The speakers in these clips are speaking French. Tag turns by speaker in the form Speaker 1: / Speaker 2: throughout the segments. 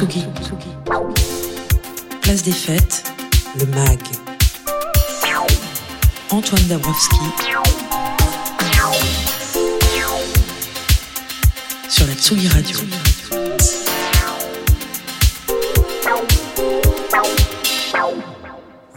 Speaker 1: Tsugi. Place des fêtes, le MAG. Antoine Dabrowski. Sur la Tsugi Radio.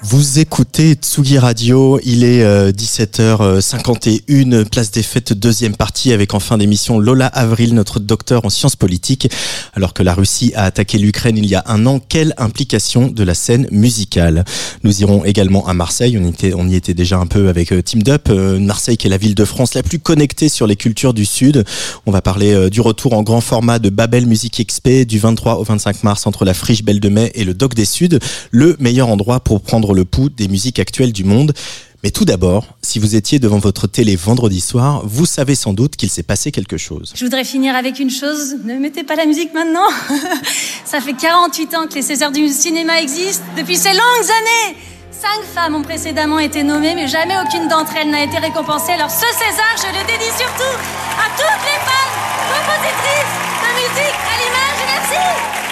Speaker 2: Vous écoutez Tsugi Radio, il est euh, 17h51, place des fêtes, deuxième partie avec en fin d'émission Lola Avril, notre docteur en sciences politiques. Alors que la Russie a attaqué l'Ukraine il y a un an, quelle implication de la scène musicale? Nous irons également à Marseille, on, était, on y était déjà un peu avec euh, Team Dup, euh, Marseille qui est la ville de France la plus connectée sur les cultures du Sud. On va parler euh, du retour en grand format de Babel Music XP du 23 au 25 mars entre la Friche Belle de Mai et le Doc des Suds, le meilleur endroit pour prendre le pouls des musiques actuelles du monde. Mais tout d'abord, si vous étiez devant votre télé vendredi soir, vous savez sans doute qu'il s'est passé quelque chose.
Speaker 3: Je voudrais finir avec une chose, ne mettez pas la musique maintenant. Ça fait 48 ans que les Césars du cinéma existent, depuis ces longues années. Cinq femmes ont précédemment été nommées, mais jamais aucune d'entre elles n'a été récompensée. Alors ce César, je le dédie surtout à toutes les femmes compositrices de musique à l'image. Merci.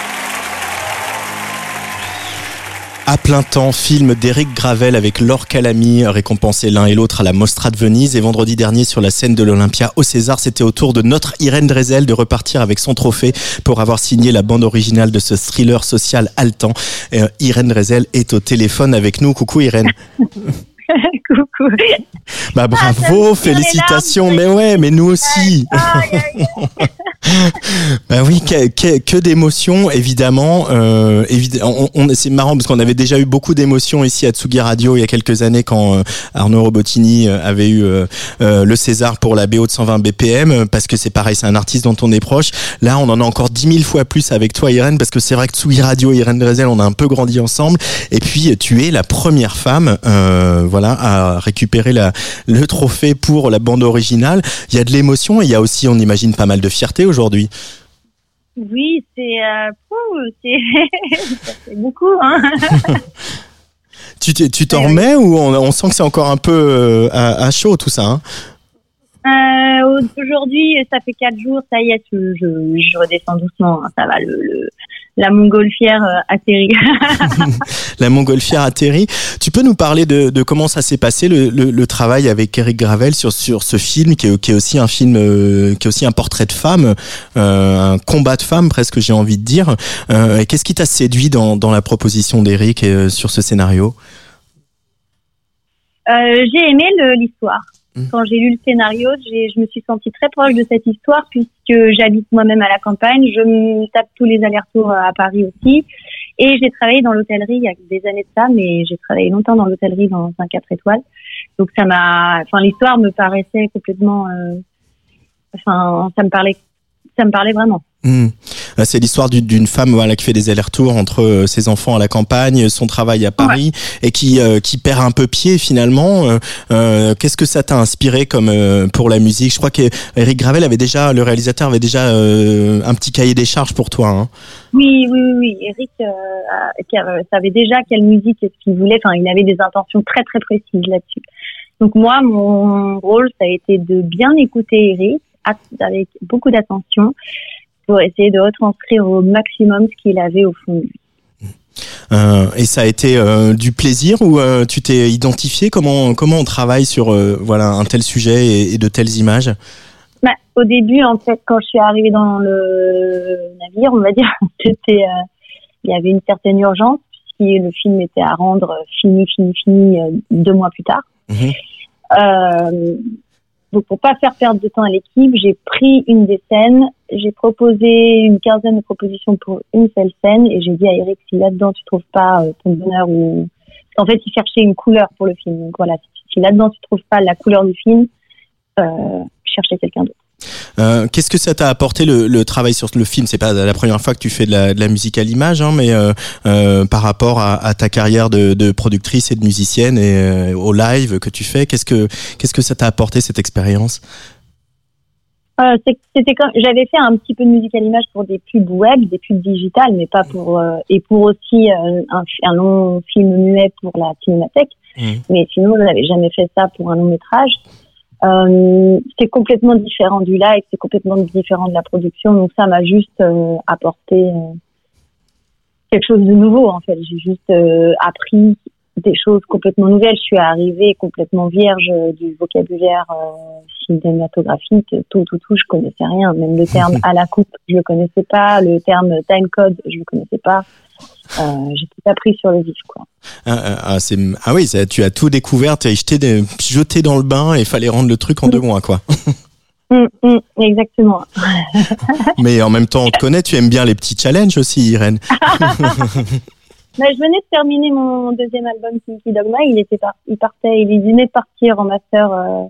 Speaker 2: À plein temps, film d'Éric Gravel avec Laure Calamy, récompensés l'un et l'autre à la Mostra de Venise. Et vendredi dernier, sur la scène de l'Olympia au César, c'était au tour de notre Irène Drezel de repartir avec son trophée pour avoir signé la bande originale de ce thriller social haletant. Et, euh, Irène Drezel est au téléphone avec nous. Coucou Irène.
Speaker 4: Coucou.
Speaker 2: Bah bravo,
Speaker 4: les
Speaker 2: félicitations. Mais ouais, mais nous aussi. Bah oui, que, que, que d'émotions, évidemment. Euh, on, on- c'est marrant parce qu'on avait déjà eu beaucoup d'émotions ici à Tsugi Radio il y a quelques années quand euh, Arnaud Robotini euh, avait eu euh, euh, le César pour la BO de 120 BPM parce que c'est pareil, c'est un artiste dont on est proche. Là, on en a encore 10 000 fois plus avec toi, Irène, parce que c'est vrai que Tsugi Radio Irène Drezel, on a un peu grandi ensemble. Et puis, tu es la première femme, voilà, à récupérer la, le trophée pour la bande originale. Il y a de l'émotion et il y a aussi, on imagine, pas mal de fierté aujourd'hui.
Speaker 4: Oui, c'est euh, beaucoup. Hein.
Speaker 2: Tu t'en remets ou on, on sent que c'est encore un peu euh, à, à chaud tout ça hein?
Speaker 4: Euh, Aujourd'hui, ça fait quatre jours, ça y est, je, je, je redescends doucement. hein, ça va, le, le la montgolfière euh, atterrit.
Speaker 2: La montgolfière atterrit. Tu peux nous parler de, de comment ça s'est passé le, le, le travail avec Eric Gravel sur, sur ce film qui est, qui est aussi un film euh, qui est aussi un portrait de femme, euh, un combat de femme presque j'ai envie de dire. Euh, Qu'est-ce qui t'a séduit dans, dans la proposition d'Eric sur ce scénario?
Speaker 4: J'ai aimé l'histoire.
Speaker 2: Mm.
Speaker 4: Quand j'ai lu le scénario, je me suis sentie très proche de cette histoire puisque j'habite moi-même à la campagne. Je me tape tous les allers-retours à Paris aussi. Et j'ai travaillé dans l'hôtellerie il y a des années de ça, mais j'ai travaillé longtemps dans l'hôtellerie dans un 4 étoiles. Donc ça m'a, enfin l'histoire me paraissait complètement, euh, enfin ça me parlait, ça me parlait vraiment.
Speaker 2: Hmm. Euh, C'est l'histoire d'une- femme voilà, qui fait des allers-retours entre euh, ses enfants à la campagne, son travail à Paris, et qui, euh, qui perd un peu pied finalement. Euh, euh, Qu'est-ce que ça t'a inspiré comme euh, pour la musique? Je crois qu'Eric Gravel avait déjà, le réalisateur avait déjà euh, un petit cahier des charges pour toi. Hein.
Speaker 4: Oui, oui, oui, oui. Eric euh, savait déjà quelle musique et ce qu'il voulait. Enfin, il avait des intentions très, très précises là-dessus. Donc moi, mon rôle, ça a été de bien écouter Eric avec beaucoup d'attention pour essayer de retranscrire au maximum ce qu'il avait au fond de lui.
Speaker 2: Euh, et ça a été euh, du plaisir ou euh, tu t'es identifié? Comment comment on travaille sur voilà un tel sujet et, et de telles images?
Speaker 4: Bah, au début, en fait, quand je suis arrivée dans le navire, on va dire, c'était, il y avait une certaine urgence puisque le film était à rendre fini, fini, fini deux mois plus tard.
Speaker 2: Mhm.
Speaker 4: Donc, pour pas faire perdre de temps à l'équipe, j'ai pris une des scènes, j'ai proposé une quinzaine de propositions pour une seule scène et j'ai dit à Eric si là-dedans tu trouves pas euh, ton bonheur ou en fait il cherchait une couleur pour le film. Donc voilà, si, là-dedans tu trouves pas la couleur du film, euh, cherchez quelqu'un d'autre.
Speaker 2: Euh, Qu'est-ce que ça t'a apporté le, le, travail sur le film? C'est pas la première fois que tu fais de la, de la musique à l'image, hein, mais euh, euh, par rapport à, à, ta carrière de, de, productrice et de musicienne et au live que tu fais, qu'est-ce que qu'est-ce que ça t'a apporté cette expérience?
Speaker 4: C'était comme j'avais fait un petit peu de musique à l'image pour des pubs web, des pubs digitales, mais pas pour euh, et pour aussi un, un, long film muet pour la cinémathèque. Mmh. Mais sinon, je n'avais jamais fait ça pour un long métrage. Euh, c'est complètement différent du live, c'est complètement différent de la production. Donc ça m'a juste euh, apporté euh, quelque chose de nouveau en fait. J'ai juste appris des choses complètement nouvelles. Je suis arrivée complètement vierge du vocabulaire cinématographique. Tout, tout, tout, je connaissais rien. Même le terme à la coupe, je le connaissais pas. Le terme time code, je le connaissais pas. Euh, j'ai tout appris sur le vif, quoi.
Speaker 2: Ah, ah, ah, ah oui, tu as tout découvert, tu as jeté, jeté dans le bain et il fallait rendre le truc en deux mois, quoi.
Speaker 4: Mmh, mmh, exactement.
Speaker 2: Mais en même temps, on te connaît, tu aimes bien les petits challenges aussi, Irène.
Speaker 4: Mais je venais de terminer mon deuxième album, Kinky Dogma. Il était il partait, il venait de partir en master euh,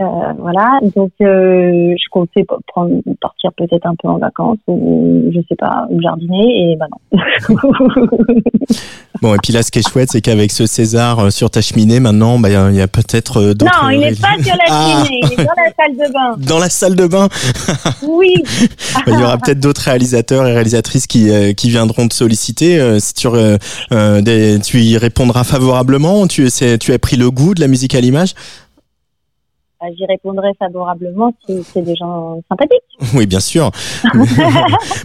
Speaker 4: euh, voilà, donc euh, je comptais prendre, partir peut-être un peu en vacances ou je sais pas, jardiner et bah non.
Speaker 2: bon et puis là, ce qui est chouette, c'est qu'avec ce César euh, sur ta cheminée, maintenant, bah il y a, peut-être d'autres.
Speaker 4: Non, il n'est pas sur la ah. cheminée, il est dans la salle de bain.
Speaker 2: Dans la salle de bain.
Speaker 4: oui.
Speaker 2: Bah, il y aura peut-être d'autres réalisateurs et réalisatrices qui qui viendront te solliciter. si tu des, tu y répondras favorablement, tu tu as pris le goût de la musique à l'image.
Speaker 4: Bah, j'y répondrai favorablement si c'est des gens sympathiques.
Speaker 2: Oui, bien sûr.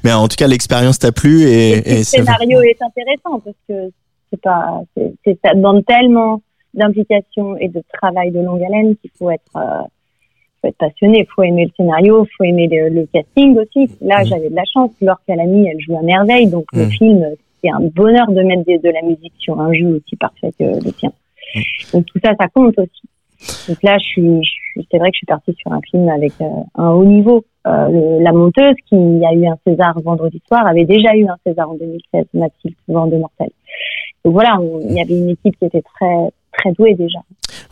Speaker 2: Mais en tout cas, l'expérience t'a plu et,
Speaker 4: et, le scénario est intéressant parce que c'est pas, c'est, ça demande tellement d'implication et de travail de longue haleine qu'il faut être, euh, faut être passionné, il faut aimer le scénario, il faut aimer le, casting aussi. Là, mm. j'avais de la chance. Laure Calamy, elle joue à merveille, donc le mm. film, c'est un bonheur de mettre de, de, la musique sur un jeu aussi parfait que le tien. Mm. Donc tout ça, ça compte aussi. Donc là, je suis, c'est vrai que je suis partie sur un film avec euh, un haut niveau. Euh, la monteuse, qui a eu un César vendredi soir, avait déjà eu un César en 2016, Mathilde de Mortel. Donc voilà, il y avait une équipe qui était très très douée déjà.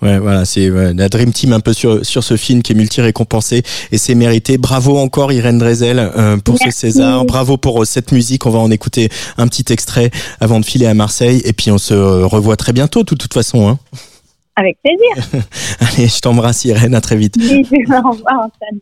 Speaker 2: Ouais, voilà, c'est la Dream Team un peu sur sur ce film qui est multi-récompensé et c'est mérité. Bravo encore Irène Drezel euh, pour ce César. Bravo pour cette musique. On va en écouter un petit extrait avant de filer à Marseille et puis on se revoit très bientôt, de toute façon. Hein.
Speaker 4: Avec plaisir.
Speaker 2: Allez, je t'embrasse Irène, à très vite.
Speaker 4: Bisous, au revoir Antoine.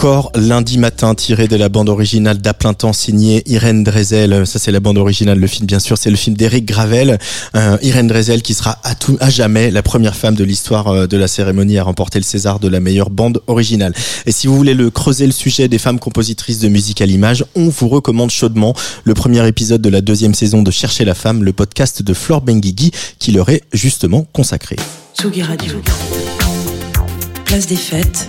Speaker 2: Encore lundi matin, tiré de la bande originale d'À plein temps, signée Irène Drezel. Ça, c'est la bande originale. Le film, bien sûr, c'est le film d'Éric Gravel. Euh, Irène Drezel, qui sera à tout, à jamais la première femme de l'histoire euh, de la cérémonie à remporter le César de la meilleure bande originale. Et si vous voulez le creuser le sujet des femmes compositrices de musique à l'image, on vous recommande chaudement le premier épisode de la deuxième saison de Chercher la femme, le podcast de Flore Benguigui, qui leur est justement consacré.
Speaker 1: Radio. Place des fêtes.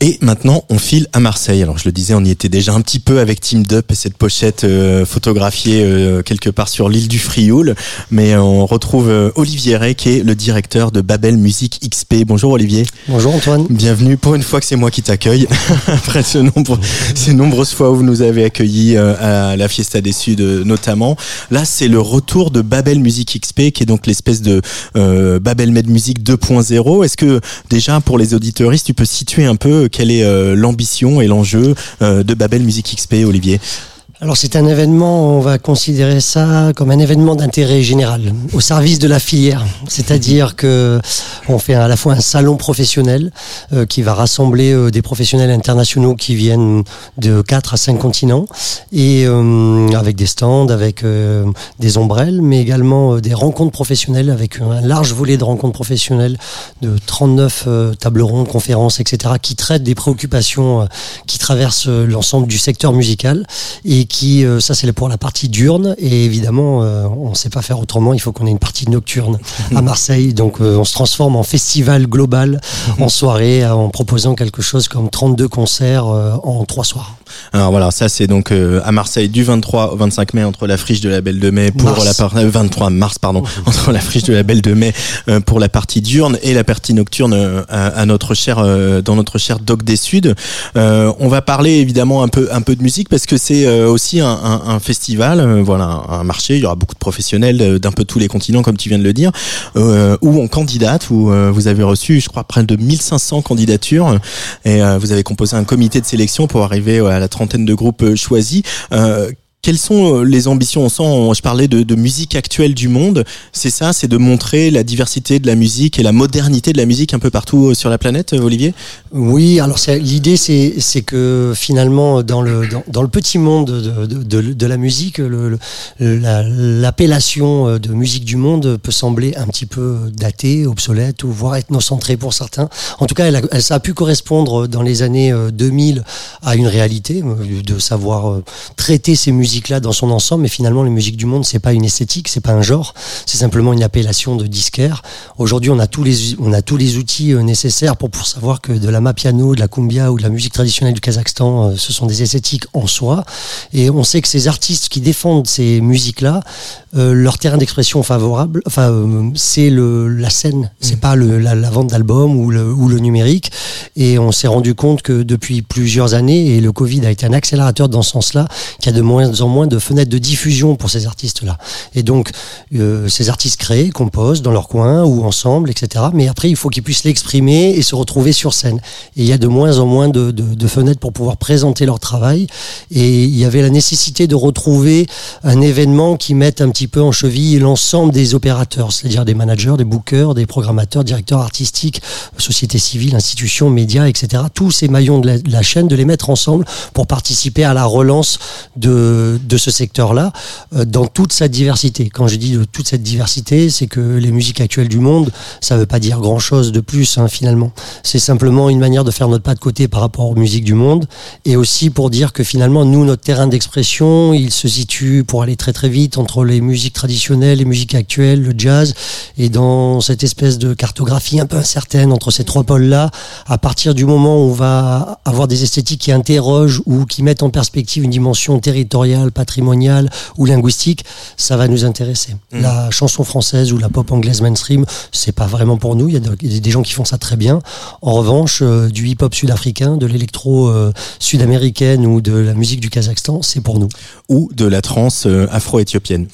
Speaker 2: Et maintenant, on file à Marseille. Alors, je le disais, on y était déjà un petit peu avec Team Dup et cette pochette euh, photographiée euh, quelque part sur l'île du Frioul. Mais on retrouve euh, Olivier Rey, qui est le directeur de Babel Musique XP. Bonjour Olivier.
Speaker 5: Bonjour Antoine.
Speaker 2: Bienvenue. Pour une fois que c'est moi qui t'accueille, après ce nombre, ces nombreuses fois où vous nous avez accueillis à la Fiesta des Suds notamment. Là, c'est le retour de Babel Musique XP, qui est donc l'espèce de Babel Med Music 2.0. Est-ce que déjà, pour les auditeuristes, tu peux situer un peu quelle est euh, l'ambition et l'enjeu euh, de Babel Music XP, Olivier?
Speaker 5: Alors c'est un événement, on va considérer ça comme un événement d'intérêt général, au service de la filière. C'est-à-dire que on fait à la fois un salon professionnel euh, qui va rassembler euh, des professionnels internationaux qui viennent de 4 à 5 continents et euh, avec des stands, avec des ombrelles, mais également des rencontres professionnelles avec un large volet de rencontres professionnelles de 39 tables rondes, conférences, etc. qui traitent des préoccupations qui traversent l'ensemble du secteur musical et qui, euh, ça c'est pour la partie diurne, et évidemment, euh, on ne sait pas faire autrement, il faut qu'on ait une partie nocturne à Marseille, donc euh, on se transforme en festival global, en soirée, en proposant quelque chose comme 32 concerts en trois soirs.
Speaker 2: Alors voilà, ça c'est donc à Marseille du 23 au 25 mai entre la friche de la Belle de Mai pour la partie 23 mars pardon entre la friche de la Belle de Mai pour la partie diurne et la partie nocturne à, notre cher dans notre cher Doc des Suds. on va parler évidemment un peu un peu de musique parce que c'est aussi un, un, festival, euh, voilà, un marché. Il y aura beaucoup de professionnels d'un peu tous les continents, comme tu viens de le dire, euh, où on candidate, où euh, vous avez reçu, je crois, près de 1500 candidatures, et vous avez composé un comité de sélection pour arriver à la trentaine de groupes choisis. Quelles sont euh, les ambitions? On sent, je parlais de, musique actuelle du monde. C'est ça, c'est de montrer la diversité de la musique et la modernité de la musique un peu partout euh, sur la planète, euh, Olivier?
Speaker 5: Oui, alors l'idée, c'est que finalement, dans le, petit monde de, la musique, l'appellation la, de musique du monde peut sembler un petit peu datée, obsolète ou voire ethnocentrée pour certains. En tout cas, ça a pu correspondre dans les années 2000 à une réalité, de savoir traiter ces musiques là dans son ensemble, mais finalement les musiques du monde c'est pas une esthétique, c'est pas un genre, c'est simplement une appellation de disquaire. Aujourd'hui on a tous les on a tous les outils euh, nécessaires pour pour savoir que de la mapiano, de la cumbia ou de la musique traditionnelle du Kazakhstan, euh, ce sont des esthétiques en soi, et on sait que ces artistes qui défendent ces musiques là, euh, leur terrain d'expression favorable, enfin c'est le la scène, c'est mmh. pas le, la, la vente d'albums ou le, ou le numérique, et on s'est rendu compte que depuis plusieurs années et le Covid a été un accélérateur dans ce sens-là, qu'il y a de moins en moins de fenêtres de diffusion pour ces artistes-là. Et donc, euh, ces artistes créent, composent dans leur coin ou ensemble, etc. Mais après, il faut qu'ils puissent l'exprimer et se retrouver sur scène. Et il y a de moins en moins de, fenêtres pour pouvoir présenter leur travail. Et il y avait la nécessité de retrouver un événement qui mette un petit peu en cheville l'ensemble des opérateurs, c'est-à-dire des managers, des bookers, des programmateurs, directeurs artistiques, sociétés civiles, institutions, médias, etc. Tous ces maillons de la chaîne, de les mettre ensemble pour participer à la relance de, de, ce secteur-là euh, dans toute sa diversité. Quand je dis de toute cette diversité, c'est que les musiques actuelles du monde, ça ne veut pas dire grand-chose de plus hein, finalement. C'est simplement une manière de faire notre pas de côté par rapport aux musiques du monde et aussi pour dire que finalement, nous, notre terrain d'expression, il se situe pour aller très très vite entre les musiques traditionnelles, les musiques actuelles, le jazz et dans cette espèce de cartographie un peu incertaine entre ces trois pôles-là, à partir du moment où on va avoir des esthétiques qui interrogent ou qui mettent en perspective une dimension territoriale patrimonial ou linguistique, ça va nous intéresser. Mmh. La chanson française ou la pop anglaise mainstream, c'est pas vraiment pour nous. Il y a des gens qui font ça très bien. En revanche, euh, du hip-hop sud-africain, de l'électro euh, sud-américaine ou de la musique du Kazakhstan, c'est pour nous.
Speaker 2: Ou de la trance euh, afro-éthiopienne.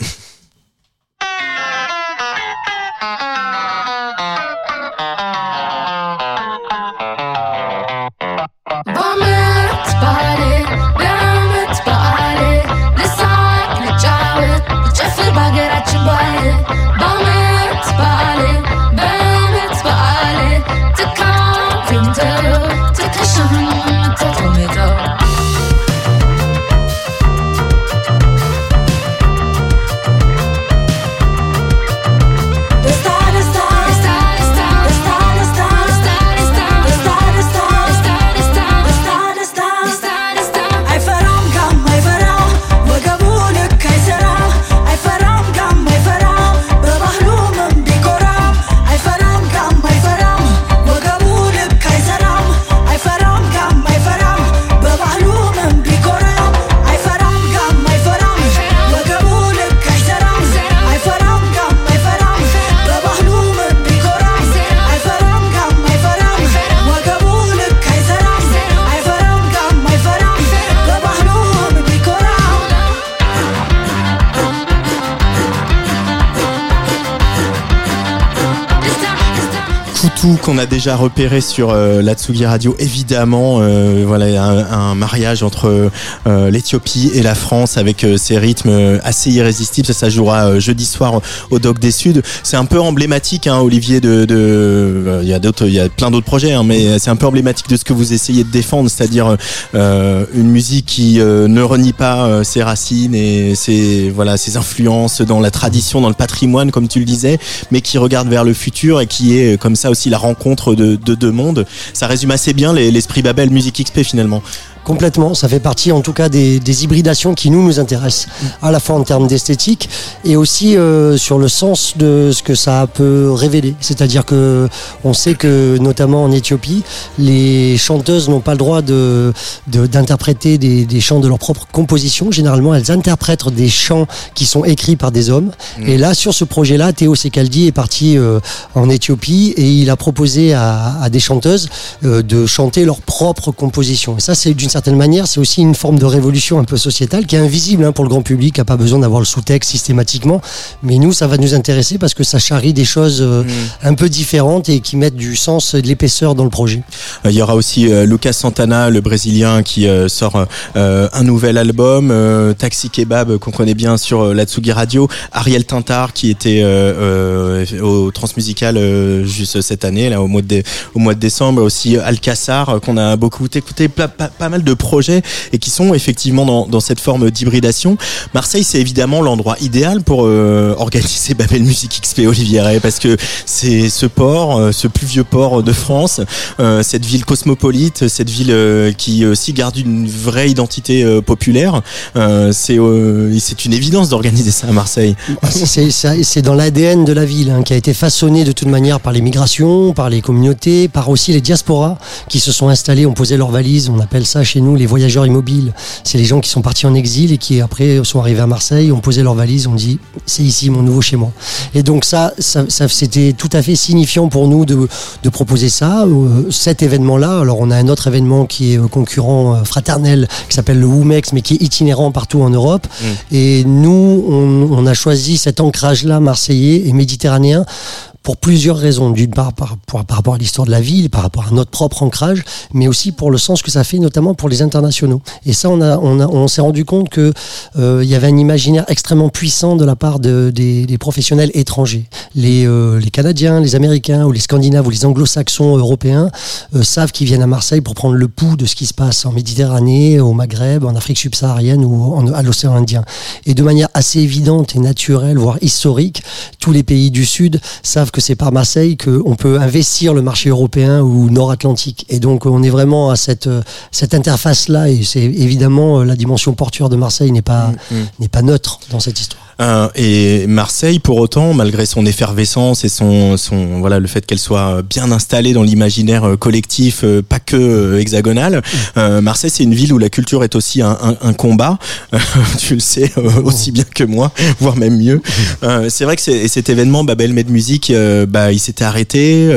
Speaker 2: Qu'on a déjà repéré sur euh, la Tsugi Radio, évidemment, euh, voilà un, un, mariage entre euh, l'Éthiopie et la France avec euh, ces rythmes assez irrésistibles. Ça, ça jouera euh, jeudi soir au Doc des Suds. C'est un peu emblématique, hein, Olivier. De, de, il y a d'autres, il y a plein d'autres projets, hein, mais c'est un peu emblématique de ce que vous essayez de défendre, c'est-à-dire une musique qui ne renie pas ses racines et ses voilà ses influences dans la tradition, dans le patrimoine, comme tu le disais, mais qui regarde vers le futur et qui est comme ça aussi la rencontre de deux mondes. Ça résume assez bien l'esprit Babel Music XP finalement.
Speaker 5: Complètement, ça fait partie en tout cas des, des, hybridations qui nous nous intéressent, à la fois en termes d'esthétique et aussi euh, sur le sens de ce que ça peut révéler. C'est-à-dire que on sait que notamment en Éthiopie, les chanteuses n'ont pas le droit de d'interpréter des, des, chants de leur propre composition. Généralement, elles interprètent des chants qui sont écrits par des hommes. Mmh. Et là, sur ce projet-là, Théo Sekaldi est parti euh, en Éthiopie et il a proposé à, à des chanteuses euh, de chanter leur propre composition. Et ça, c'est d'une certaine manière, c'est aussi une forme de révolution un peu sociétale qui est invisible hein, pour le grand public, qui n'a pas besoin d'avoir le sous-texte systématiquement. Mais nous, ça va nous intéresser parce que ça charrie des choses euh, mmh. un peu différentes et qui mettent du sens et de l'épaisseur dans le projet.
Speaker 2: Euh, il y aura aussi euh, Lucas Santana, le Brésilien, qui euh, sort euh, un nouvel album, euh, Taxi Kebab, qu'on connaît bien sur la Tsugi Radio, Ariel Tintar, qui était au Transmusical juste cette année, là, au mois de, au mois de décembre, aussi Alcassar, qu'on a beaucoup écouté, pas, pas, pas mal de projets et qui sont effectivement dans, cette forme d'hybridation. Marseille, c'est évidemment l'endroit idéal pour euh, organiser Babel Music XP Olivier parce que c'est ce port, euh, ce plus vieux port de France, euh, cette ville cosmopolite, cette ville qui aussi garde une vraie identité populaire. c'est une évidence d'organiser ça à Marseille.
Speaker 5: C'est dans l'ADN de la ville hein, qui a été façonné de toute manière par les migrations, par les communautés, par aussi les diasporas qui se sont installés, ont posé leurs valises, on appelle ça chez nous les voyageurs immobiles. C'est les gens qui sont partis en exil et qui après sont arrivés à Marseille, ont posé leurs valises, ont dit c'est ici mon nouveau chez moi. Et donc ça, ça, ça c'était tout à fait signifiant pour nous de, de proposer ça, euh, cet événement-là. Alors on a un autre événement qui est euh, concurrent euh, fraternel qui s'appelle le WUMEX, mais qui est itinérant partout en Europe. Mmh. Et nous, on, on a choisi cet ancrage-là marseillais et méditerranéen pour plusieurs raisons. D'une part, par, par, par, rapport à l'histoire de la ville, par rapport à notre propre ancrage, mais aussi pour le sens que ça fait, notamment pour les internationaux. Et ça, on, a, on, a, on s'est rendu compte que euh, y avait un imaginaire extrêmement puissant de la part de, des, des professionnels étrangers. Les, euh, les Canadiens, les Américains, ou les Scandinaves, ou les Anglo-Saxons européens euh, savent qu'ils viennent à Marseille pour prendre le pouls de ce qui se passe en Méditerranée, au Maghreb, en Afrique subsaharienne ou en, à l'océan Indien. Et de manière assez évidente et naturelle, voire historique, tous les pays du Sud savent que c'est par Marseille qu'on peut investir le marché européen ou nord-atlantique. Et donc on est vraiment à cette, cette interface-là et c'est évidemment la dimension portuaire de Marseille n'est pas, mmh, mmh. n'est pas neutre dans cette histoire.
Speaker 2: Euh, et Marseille, pour autant, malgré son effervescence et son, son voilà le fait qu'elle soit bien installée dans l'imaginaire euh, collectif, euh, pas que hexagonal, euh, Marseille c'est une ville où la culture est aussi un, un, un combat. tu le sais aussi bien que moi, voire même mieux. c'est vrai que cet événement Babel Med Music, bah, il s'était arrêté.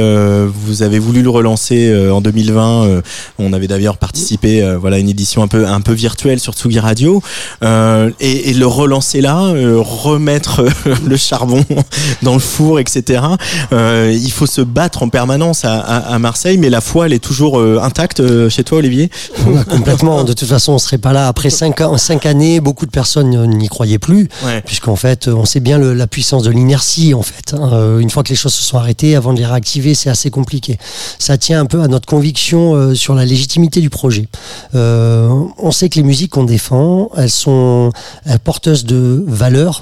Speaker 2: vous avez voulu le relancer en 2020. on avait d'ailleurs participé, voilà, à une édition un peu un peu virtuelle sur Tsugi Radio, et, et, le relancer là remettre le charbon dans le four, etc. Euh, il faut se battre en permanence à, à, à, Marseille, mais la foi, elle est toujours euh, intacte euh, chez toi, Olivier?
Speaker 5: Ouais, Complètement. De toute façon, on serait pas là. Après cinq, cinq années, beaucoup de personnes n'y croyaient plus, ouais. puisqu'en fait, on sait bien le, la puissance de l'inertie. En fait, hein. Euh, une fois que les choses se sont arrêtées, avant de les réactiver, c'est assez compliqué. Ça tient un peu à notre conviction euh, sur la légitimité du projet. Euh, on sait que les musiques qu'on défend, elles sont porteuses de valeurs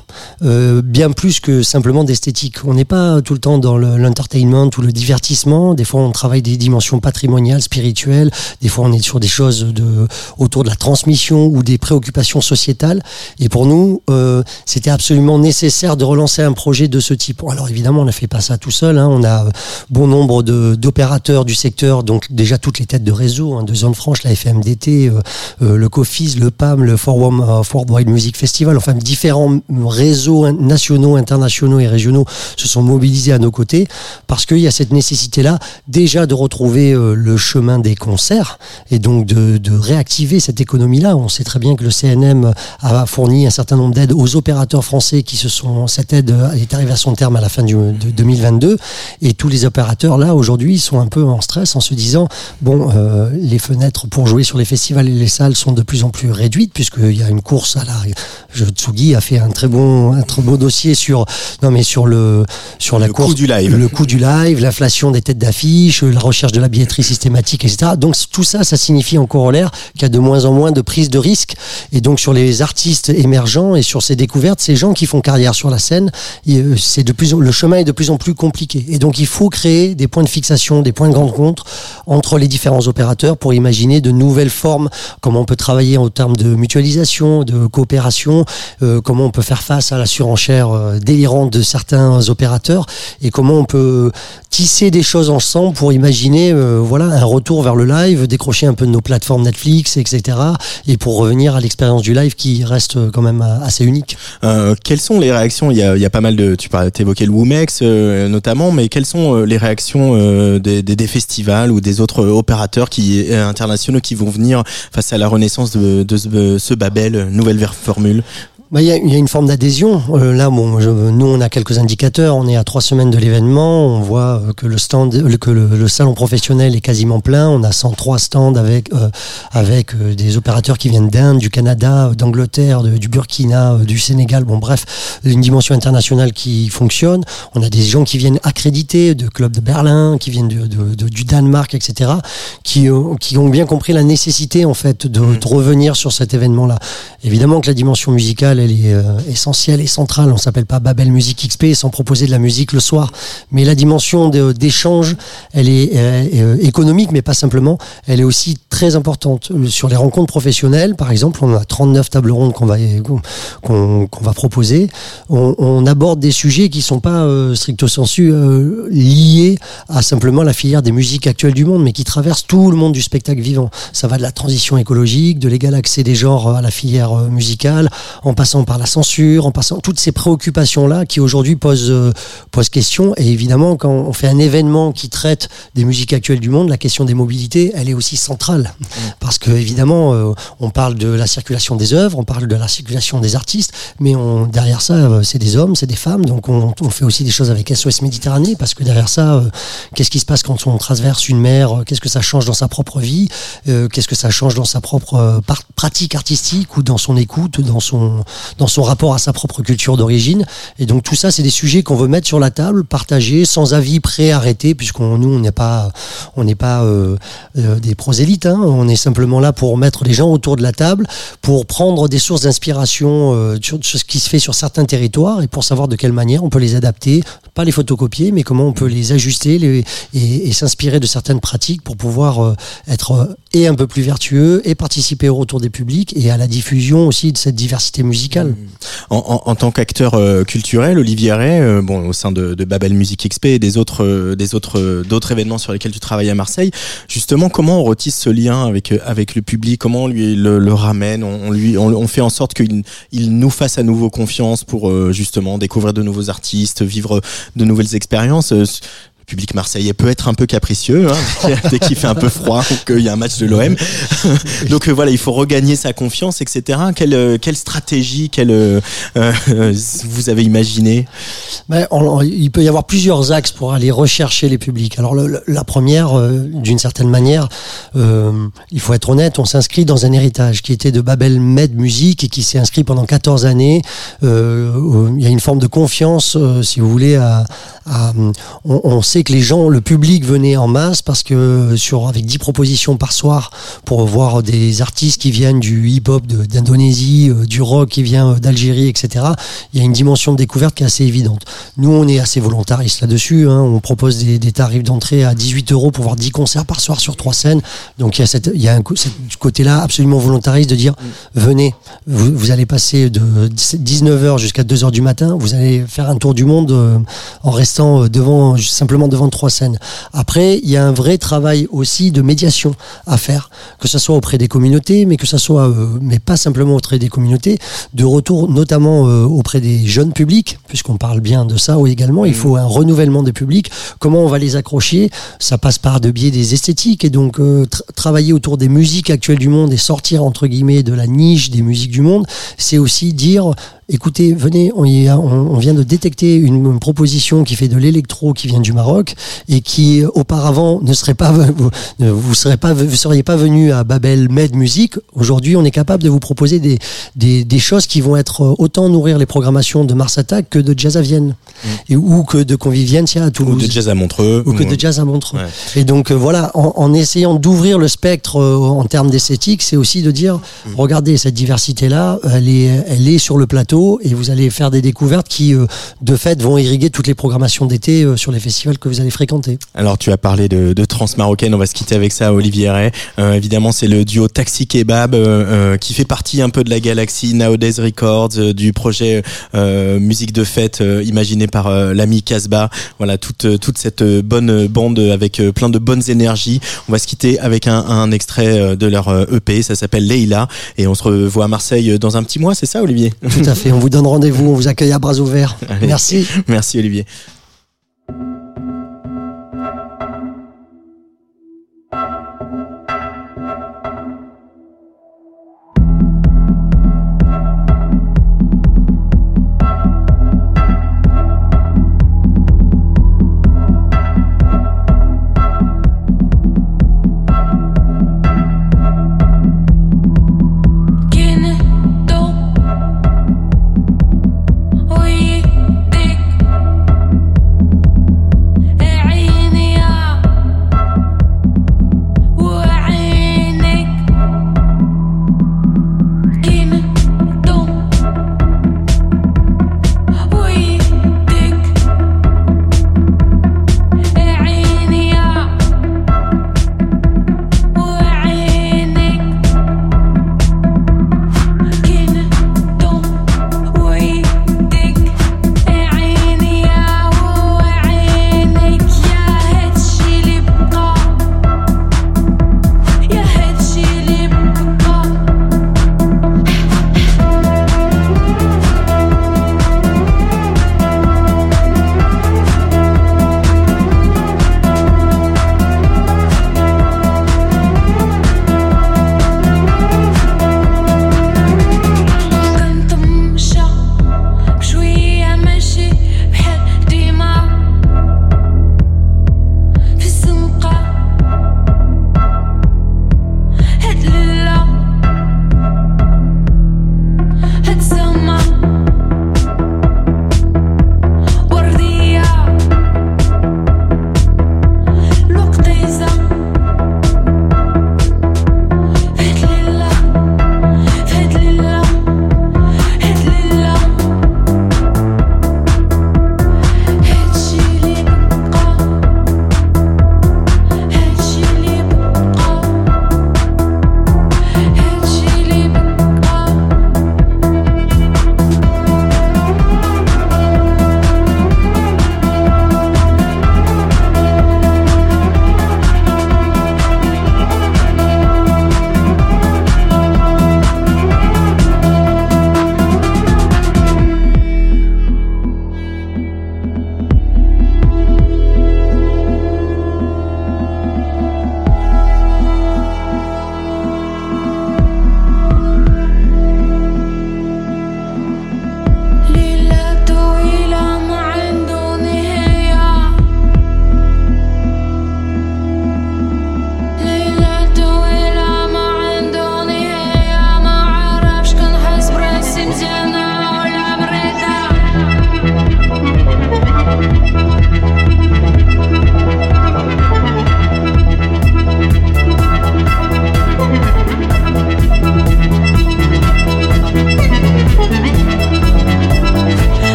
Speaker 5: euh, bien plus que simplement d'esthétique. On n'est pas tout le temps dans l'entertainment ou le divertissement. Des fois, on travaille des dimensions patrimoniales, spirituelles. Des fois, on est sur des choses de, autour de la transmission ou des préoccupations sociétales. Et pour nous, euh, c'était absolument nécessaire de relancer un projet de ce type. Alors évidemment, on ne fait pas ça tout seul. Hein. On a bon nombre d'opérateurs du secteur, donc déjà toutes les têtes de réseau, hein, de Zone Franche, la FMDT, euh, euh, le COFIS, le PAM, le Forum, uh, Worldwide Music Festival, enfin différents réseaux nationaux, internationaux et régionaux se sont mobilisés à nos côtés parce qu'il y a cette nécessité-là déjà de retrouver euh, le chemin des concerts et donc de, réactiver cette économie-là. On sait très bien que le CNM a fourni un certain nombre d'aides aux opérateurs français qui se sont cette aide est arrivée à son terme à la fin de 2022 et tous les opérateurs là aujourd'hui sont un peu en stress en se disant bon euh, les fenêtres pour jouer sur les festivals et les salles sont de plus en plus réduites puisqu'il y a une course à la Tsugi a fait un très bon un très beau dossier sur non mais sur le sur la
Speaker 2: Le
Speaker 5: course
Speaker 2: coût du live.
Speaker 5: le coût du live l'inflation des têtes d'affiche la recherche de la billetterie systématique etc donc tout ça ça signifie en corollaire qu'il y a de moins en moins de prise de risque. Et donc sur les artistes émergents et sur ces découvertes ces gens qui font carrière sur la scène c'est de plus le chemin est de plus en plus compliqué. Et donc il faut créer des points de fixation des points de rencontre entre les différents opérateurs pour imaginer de nouvelles formes. Comment on peut travailler en termes de mutualisation de coopération euh, comment on peut faire face à la surenchère euh, délirante de certains opérateurs et comment on peut tisser des choses ensemble pour imaginer euh, voilà un retour vers le live décrocher un peu de nos plateformes Netflix etc et pour revenir à l'expérience du live qui reste quand même euh, assez unique
Speaker 2: quelles sont les réactions? Il y, a, pas mal de. Tu évoqué le Womex euh, notamment, mais quelles sont les réactions des, festivals ou des autres opérateurs internationaux qui vont venir face à la renaissance de, ce, ce Babel, nouvelle ver-
Speaker 5: Bah, Il y, a, il y a une forme d'adhésion. Euh, là, bon, je- nous, on a quelques indicateurs. On est à trois semaines de l'événement. On voit euh, que le stand, euh, que le, le salon professionnel est quasiment plein. On a 103 stands avec euh, avec euh, des opérateurs qui viennent d'Inde, du Canada, d'Angleterre, du Burkina, du Sénégal. Bon, bref, une dimension internationale qui fonctionne. On a des gens qui viennent accrédités de clubs de Berlin, qui viennent de, de- de- du Danemark, etc., qui ont, qui ont bien compris la nécessité en fait de, de revenir sur cet événement-là. Évidemment que la dimension musicale, elle est euh, essentielle et centrale. On s'appelle pas Babel Music XP sans proposer de la musique le soir. Mais la dimension d'échange, elle est euh, euh, économique, mais pas simplement. Elle est aussi très importante. Sur les rencontres professionnelles, par exemple, on a 39 tables rondes qu'on va, qu'on va proposer. On, aborde des sujets qui sont pas stricto sensu liés à simplement la filière des musiques actuelles du monde, mais qui traversent tout le monde du spectacle vivant. Ça va de la transition écologique, de l'égal accès des genres à la filière musicale, en passant par la censure, en passant toutes ces préoccupations-là qui aujourd'hui posent, euh, posent question. Et évidemment, quand on fait un événement qui traite des musiques actuelles du monde, la question des mobilités, elle est aussi centrale. Parce que évidemment, euh, on parle de la circulation des œuvres, on parle de la circulation des artistes, mais on, derrière ça, euh, c'est des hommes, c'est des femmes. Donc on, on fait aussi des choses avec SOS Méditerranée, parce que derrière ça, euh, qu'est-ce qui se passe quand on traverse une mer Qu'est-ce que ça change dans sa propre vie Qu'est-ce que ça change dans sa propre pratique artistique ou dans son écoute, dans son dans son rapport à sa propre culture d'origine Et donc tout ça, c'est des sujets qu'on veut mettre sur la table, partager, sans avis pré-arrêté, puisqu'on nous on n'est pas on n'est pas euh, euh, des prosélytes, hein. on est simplement là pour mettre les gens autour de la table, pour prendre des sources d'inspiration euh, sur, ce qui se fait sur certains territoires et pour savoir de quelle manière on peut les adapter, pas les photocopier, mais comment on peut les ajuster les, et, et s'inspirer de certaines pratiques pour pouvoir euh, être euh, et un peu plus vertueux et participer au retour des publics et à la diffusion aussi de cette diversité musicale.
Speaker 2: En, en, en tant qu'acteur euh, culturel, Olivier Ray, euh, bon, au sein de, de Babel Music XP et des autres, euh, des autres, euh, d'autres événements sur lesquels tu travailles à Marseille, justement, comment on retisse ce lien avec euh, avec le public? Comment on lui le, le ramène? On, lui, on, on fait en sorte qu'il il nous fasse à nouveau confiance pour justement découvrir de nouveaux artistes, vivre de nouvelles expériences. Le public marseillais peut être un peu capricieux hein, dès qu'il fait un peu froid ou qu'il y a un match de l'OM. Donc euh, voilà, il faut regagner sa confiance, etc. Quelle, euh, quelle stratégie, quelle euh, vous avez imaginé?
Speaker 5: Ben, on- il peut y avoir plusieurs axes pour aller rechercher les publics. Alors le- la première, euh, d'une certaine manière, il faut être honnête, on s'inscrit dans un héritage qui était de Babel Med Musique et qui s'est inscrit pendant 14 années. Il y a une forme de confiance, si vous voulez, à, à- on, on que les gens, le public venait en masse parce que sur avec 10 propositions par soir pour voir des artistes qui viennent du hip-hop d'Indonésie, euh, du rock qui vient euh, d'Algérie, etc. Il y a une dimension de découverte qui est assez évidente. Nous, on est assez volontariste là-dessus. Hein. On propose des, tarifs d'entrée à 18 euros pour voir 10 concerts par soir sur trois scènes. Donc il y a, cette, il y a un, côté-là absolument volontariste de dire venez, vous, vous allez passer de 19h jusqu'à 2h du matin, vous allez faire un tour du monde euh, en restant devant simplement simplement devant trois scènes. Après, il y a un vrai travail aussi de médiation à faire, que ce soit auprès des communautés, mais que ce soit, euh, mais pas simplement auprès des communautés, de retour notamment euh, auprès des jeunes publics, puisqu'on parle bien de ça également. Il faut un renouvellement des publics. Comment on va les accrocher? Ça passe par de biais des esthétiques et donc euh, travailler autour des musiques actuelles du monde et sortir entre guillemets de la niche des musiques du monde, c'est aussi dire écoutez, venez, on, on, vient de détecter une, proposition qui fait de l'électro qui vient du Maroc et qui auparavant ne serait pas, vous, vous serez pas, vous seriez pas venu à Babel Med Music. Aujourd'hui, on est capable de vous proposer des, des, des, choses qui vont être autant nourrir les programmations de Mars Attack que de jazz à Vienne mm. et, ou que de Convivientia à Toulouse.
Speaker 2: Ou de jazz à Montreux.
Speaker 5: Ou que de jazz à Montreux. Et donc euh, voilà, en, en essayant d'ouvrir le spectre euh, en termes d'esthétique, c'est aussi de dire, mm. regardez cette diversité là, elle est, elle est sur le plateau et vous allez faire des découvertes qui, euh, de fait, vont irriguer toutes les programmations d'été euh, sur les festivals que vous allez fréquenter.
Speaker 2: Alors, tu as parlé de, de trans marocaine, on va se quitter avec ça, Olivier Ray. Euh, évidemment, c'est le duo Taxi Kebab qui fait partie un peu de la galaxie Nowadays Records, du projet musique de fête imaginé par l'ami Casbah. Voilà, toute, toute cette bonne bande avec plein de bonnes énergies. On va se quitter avec un, un extrait de leur EP, ça s'appelle Leila, et on se revoit à Marseille dans un petit mois, c'est ça, Olivier?
Speaker 5: Tout à fait on vous donne rendez-vous, on vous accueille à bras ouverts. Merci.
Speaker 2: Merci Olivier.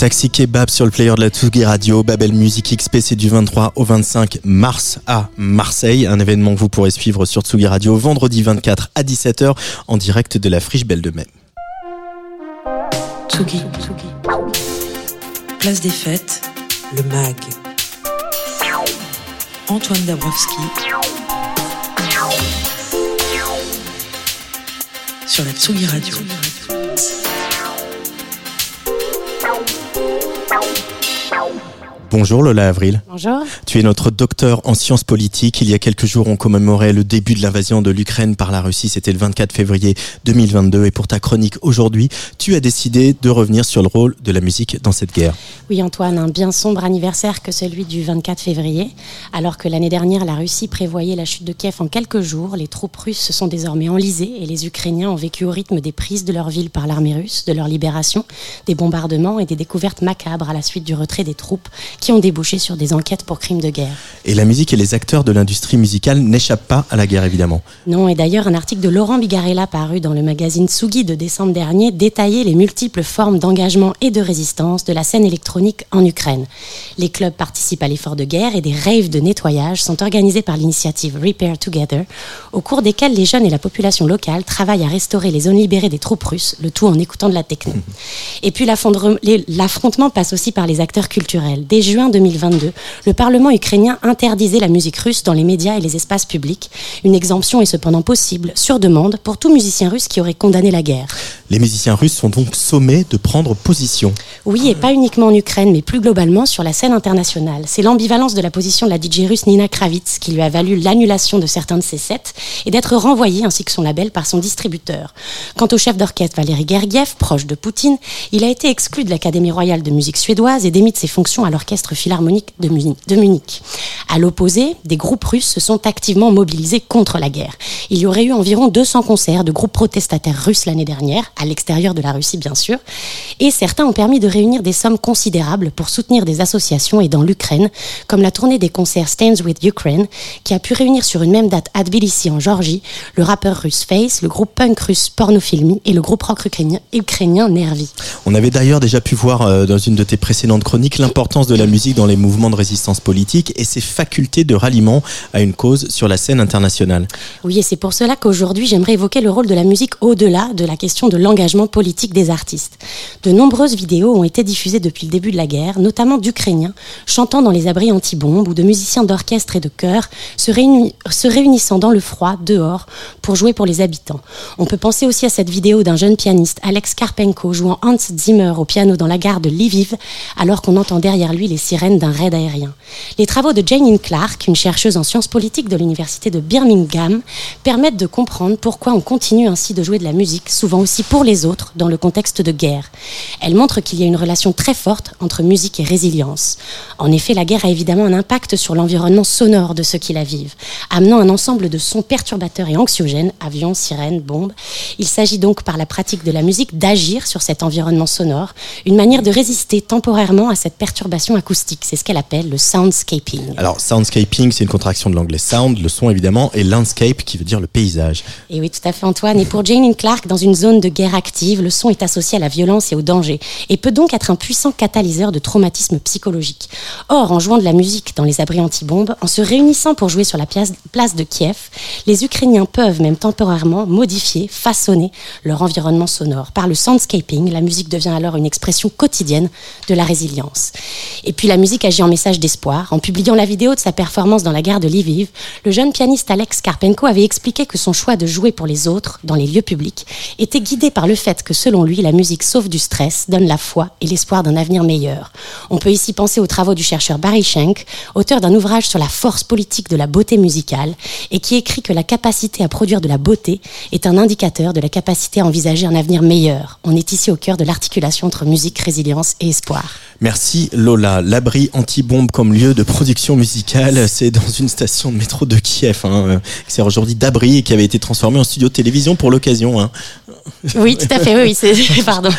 Speaker 2: Taxi Kebab sur le player de la Tsugi Radio, Babel Music XP, c'est du 23 au 25 mars à Marseille. Un événement que vous pourrez suivre sur Tsugi Radio vendredi 24 à 17h en direct de la Friche Belle de Mai.
Speaker 1: Tsugi. Place des Fêtes, le MAG. Antoine Dabrowski. Sur la Tsugi Radio. down.
Speaker 2: Bonjour Lola Avril.
Speaker 6: Bonjour.
Speaker 2: Tu es notre docteur en sciences politiques. Il y a quelques jours, on commémorait le début de l'invasion de l'Ukraine par la Russie. C'était le 24 février 2022. Et pour ta chronique aujourd'hui, tu as décidé de revenir sur le rôle de la musique dans cette guerre.
Speaker 6: Oui, Antoine, un bien sombre anniversaire que celui du 24 février. Alors que l'année dernière, la Russie prévoyait la chute de Kiev en quelques jours, les troupes russes se sont désormais enlisées et les Ukrainiens ont vécu au rythme des prises de leur ville par l'armée russe, de leur libération, des bombardements et des découvertes macabres à la suite du retrait des troupes qui ont débouché sur des enquêtes pour crimes de guerre.
Speaker 2: Et la musique et les acteurs de l'industrie musicale n'échappent pas à la guerre, évidemment.
Speaker 6: Non, et d'ailleurs, un article de Laurent Bigarella paru dans le magazine Tsugi de décembre dernier détaillait les multiples formes d'engagement et de résistance de la scène électronique en Ukraine. Les clubs participent à l'effort de guerre et des raves de nettoyage sont organisés par l'initiative Repair Together, au cours desquels les jeunes et la population locale travaillent à restaurer les zones libérées des troupes russes, le tout en écoutant de la techno. Et puis l'affrontement passe aussi par les acteurs culturels. Dès juin 2022, le Parlement ukrainien interdisait la musique russe dans les médias et les espaces publics. Une exemption est cependant possible, sur demande, pour tout musicien russe qui aurait condamné la guerre.
Speaker 2: Les musiciens russes sont donc sommés de prendre position.
Speaker 6: Oui, et pas uniquement en Ukraine, mais plus globalement sur la scène internationale. C'est l'ambivalence de la position de la DJ russe Nina Kravitz qui lui a valu l'annulation de certains de ses sets et d'être renvoyé ainsi que son label par son distributeur. Quant au chef d'orchestre Valéry Gergiev, proche de Poutine, il a été exclu de l'Académie royale de musique suédoise et démis de ses fonctions à l'orchestre philharmonique de Munich. À l'opposé, des groupes russes se sont activement mobilisés contre la guerre. Il y aurait eu environ 200 concerts de groupes protestataires russes l'année dernière, à l'extérieur de la Russie bien sûr, et certains ont permis de réunir des sommes considérables pour soutenir des associations et dans l'Ukraine, comme la tournée des concerts Stands with Ukraine, qui a pu réunir sur une même date à Tbilissi en Georgie le rappeur russe Face, le groupe punk russe Pornofilmi et le groupe rock ukrainien, ukrainien Nervi.
Speaker 2: On avait d'ailleurs déjà pu voir euh, dans une de tes précédentes chroniques l'importance de la musique dans les mouvements de résistance politique et ses facultés de ralliement à une cause sur la scène internationale.
Speaker 6: Oui, et c'est pour cela qu'aujourd'hui j'aimerais évoquer le rôle de la musique au-delà de la question de l'engagement politique des artistes. De nombreuses vidéos ont été diffusées depuis le début de la guerre, notamment d'Ukrainiens chantant dans les abris anti-bombes ou de musiciens d'orchestre et de chœur se, réunissant dans le froid, dehors, pour jouer pour les habitants. On peut penser aussi à cette vidéo d'un jeune pianiste, Alex Karpenko, jouant Hans Zimmer au piano dans la gare de Lviv, alors qu'on entend derrière lui les sirènes d'un raid aérien. Les travaux de Janine Clark, une chercheuse en sciences politiques de l'université de Birmingham, permettent de comprendre pourquoi on continue ainsi de jouer de la musique, souvent aussi pour les autres, dans le contexte de guerre. Elle montre qu'il y a une relation très forte entre musique et résilience. En effet, la guerre a évidemment un impact sur l'environnement sonore de ceux qui la vivent, amenant un ensemble de sons perturbateurs et anxiogènes, avions, sirènes, bombes. Il s'agit donc par la pratique de la musique d'agir sur cet environnement sonore, une manière de résister temporairement à cette perturbation acoustique. C'est ce qu'elle appelle le soundscaping.
Speaker 2: Alors, soundscaping, c'est une contraction de l'anglais sound, le son évidemment, et landscape qui veut dire le paysage.
Speaker 6: Et oui, tout à fait Antoine. Et pour Janine Clark, dans une zone de guerre active, le son est associé à la violence et au danger, et peut donc être un puissant catalyseur de traumatisme psychologique. Or, en jouant de la musique dans les abris anti-bombes, en se réunissant pour jouer sur la place, de Kiev, les Ukrainiens peuvent même temporairement modifier, façonner leur environnement sonore. Par le soundscaping, la musique devient alors une expression quotidienne de la résilience. Et puis la musique agit en message d'espoir. En publiant la vidéo de sa performance dans la gare de Lviv, le jeune pianiste Alex Karpenko avait expliqué que son choix de jouer pour les autres dans les lieux publics était guidé par le fait que selon lui, la musique sauve du stress, donne la foi et l'espoir d'un avenir meilleur. On peut ici penser aux travaux du chercheur Barry Schenk, auteur d'un ouvrage sur la force politique de la beauté musicale et qui écrit que la capacité à produire de la beauté est un indicateur de la capacité à envisager un avenir meilleur. On est ici au cœur de l'articulation entre musique, résilience et espoir.
Speaker 2: Merci Lola. L'abri anti-bombe comme lieu de production musicale, c'est dans une station de métro de Kiev. Hein, c'est aujourd'hui d'abri et qui avait été transformé en studio de télévision pour l'occasion. Hein.
Speaker 6: Oui, tout à fait. Oui, c'est pardon.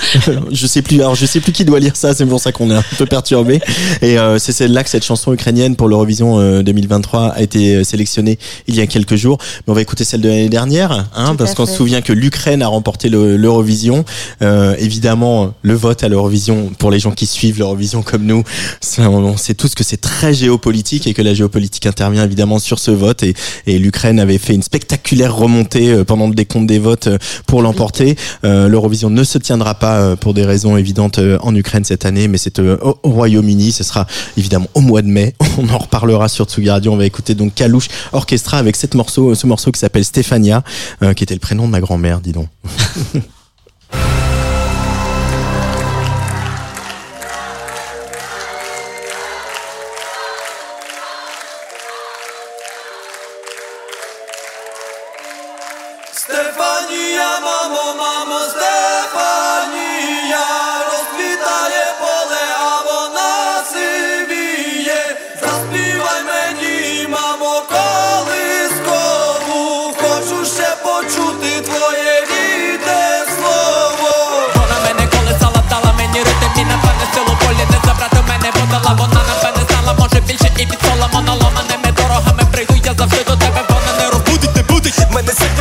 Speaker 2: je sais plus. Alors, je sais plus qui doit lire ça. C'est pour ça qu'on est un peu perturbé. Et euh, c'est celle-là que cette chanson ukrainienne pour l'Eurovision 2023 euh, a été euh, sélectionnée il y a quelques jours. Mais on va écouter celle de l'année dernière, hein, parce qu'on se souvient que l'Ukraine a remporté l'Eurovision. Euh, évidemment, le vote à l'Eurovision pour les gens qui suivent l'Eurovision comme nous, on sait tous que c'est très géopolitique et que la géopolitique intervient évidemment sur ce vote. Et, et l'Ukraine avait fait une spectaculaire remontée pendant le décompte des votes pour l'emporter euh, L'Eurovision ne se tiendra pas euh, pour des raisons évidentes euh, en Ukraine cette année, mais c'est au, Royaume-Uni. Ce sera évidemment au mois de mai. On en reparlera sur Tsugi Radio. On va écouter donc Kalouche Orchestra avec cette morceau, ce morceau qui s'appelle Stéphania, qui était le prénom de ma grand-mère, dis donc.
Speaker 7: сказав, що до тебе вона не розбудить, не будить. Мене сильно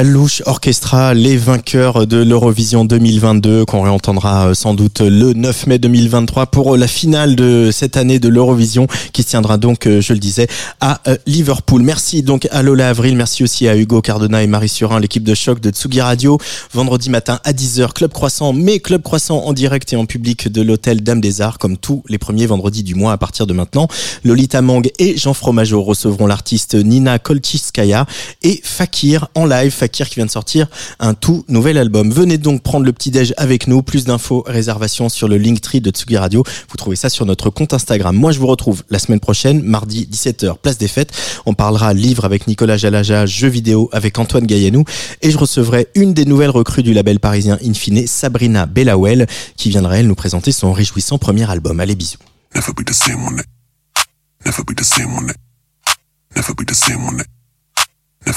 Speaker 2: Kalouche Orchestra, les vainqueurs de l'Eurovision 2022, qu'on réentendra euh, sans doute le 9 mai 2023 pour la finale de cette année de l'Eurovision, qui se tiendra donc, euh, je le disais, à euh, Liverpool. Merci donc à Lola Avril, merci aussi à Hugo Cardona et Marie Surin, l'équipe de choc de Tsugi Radio. Vendredi matin à 10h, Club Croissant, mais Club Croissant en direct et en public de l'hôtel Dame des Arts, comme tous les premiers vendredis du mois à partir de maintenant. Lolita Mang et Jean Fromageau recevront l'artiste Nina Kolchiskaya et Fakir en live qui vient de sortir un tout nouvel album. Venez donc prendre le petit déj avec nous. Plus d'infos, réservations sur le Linktree de Tsugi Radio. Vous trouvez ça sur notre compte Instagram. Moi, je vous retrouve la semaine prochaine, mardi 17h, place des fêtes. On parlera livre avec Nicolas Jalaja, jeux vidéo avec Antoine Gaillanou et je recevrai une des nouvelles recrues du label parisien Infine, Sabrina Bellawell, qui viendra elle nous présenter son réjouissant premier album. Allez, bisous.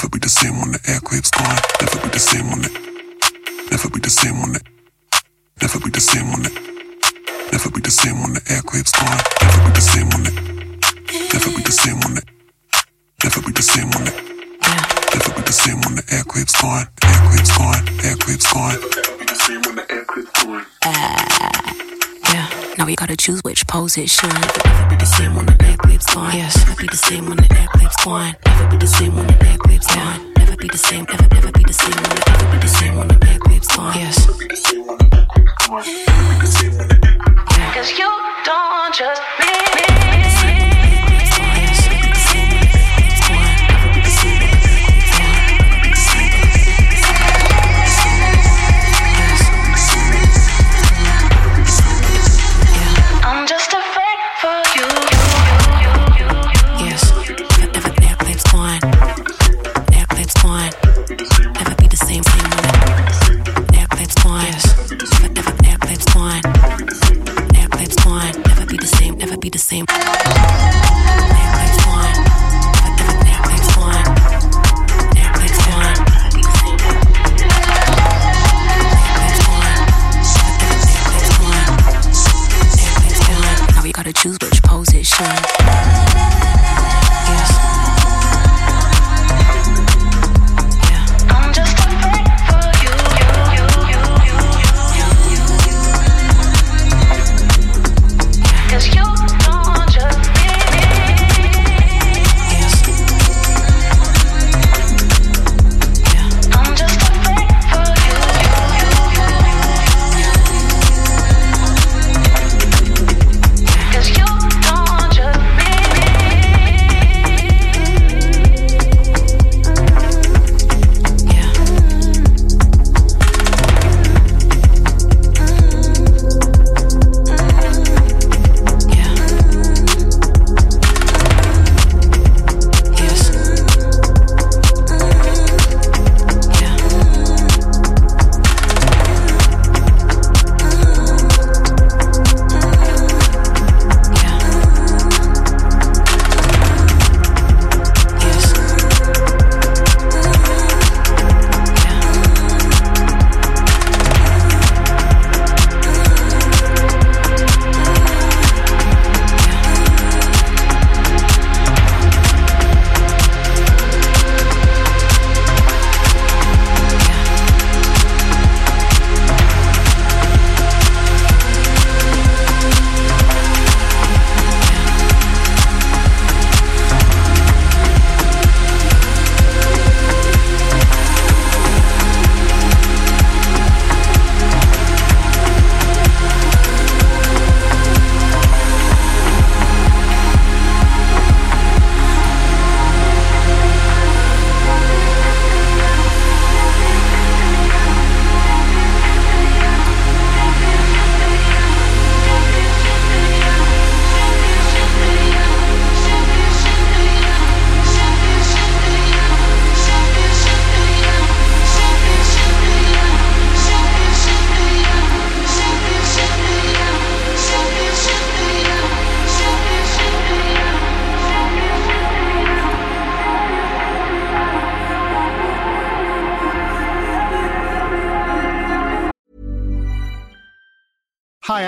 Speaker 8: When the aircraft's gone. Never be the same when the Never be the same when the Never be the same when the Never be the same when the aircraft's gone. Never be the same when the Never be the same when the Never be the same when the Never be the same when the aircraft's gone. Aircraft's gone. Aircraft's gone. Never be the same when the aircraft's gone.
Speaker 9: Yeah, now we gotta choose which pose it should. Never be the same when the aircraft's gone. Yes, never be the same when the aircraft's gone. Never be the same when the aircraft's gone. Never be the same, never, never be the same when the, never be the same when the aircraft's gone. Yes.
Speaker 10: Cause you don't just me.